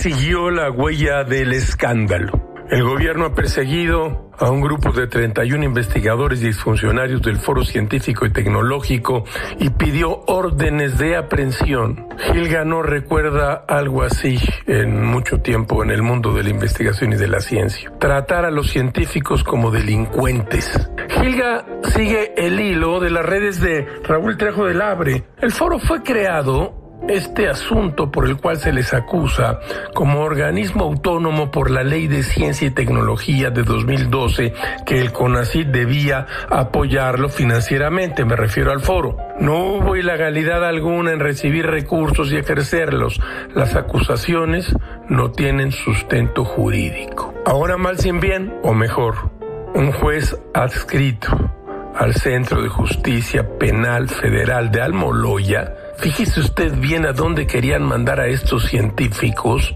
siguió la huella del escándalo. El gobierno ha perseguido a un grupo de 31 investigadores y exfuncionarios del Foro Científico y Tecnológico y pidió órdenes de aprehensión. Gilga no recuerda algo así en mucho tiempo en el mundo de la investigación y de la ciencia. Tratar a los científicos como delincuentes. Gilga sigue el hilo de las redes de Raúl Trejo del Abre. El foro fue creado este asunto por el cual se les acusa como organismo autónomo por la Ley de Ciencia y Tecnología de 2012 que el CONACYT debía apoyarlo financieramente, me refiero al foro. No hubo ilegalidad alguna en recibir recursos y ejercerlos. Las acusaciones no tienen sustento jurídico. Ahora mal sin bien, o mejor, un juez adscrito al Centro de Justicia Penal Federal de Almoloya, fíjese usted bien a dónde querían mandar a estos científicos,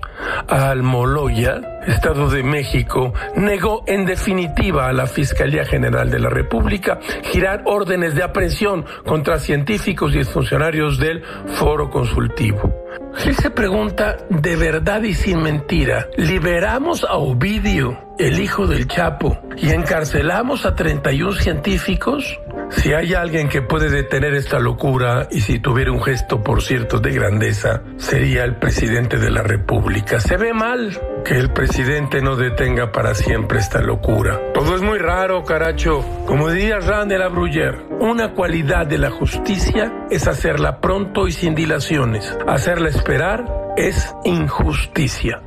a Almoloya, Estado de México, negó en definitiva a la Fiscalía General de la República girar órdenes de aprehensión contra científicos y funcionarios del Foro Consultivo. Él se pregunta, de verdad y sin mentira, ¿liberamos a Ovidio, el hijo del Chapo, y encarcelamos a 31 científicos? Si hay alguien que puede detener esta locura y si tuviera un gesto, por cierto, de grandeza, sería el presidente de la República. Se ve mal que el presidente no detenga para siempre esta locura. Todo es muy raro, caracho. Como diría Rand de la Bruyère, una cualidad de la justicia es hacerla pronto y sin dilaciones. Hacerla esperar es injusticia.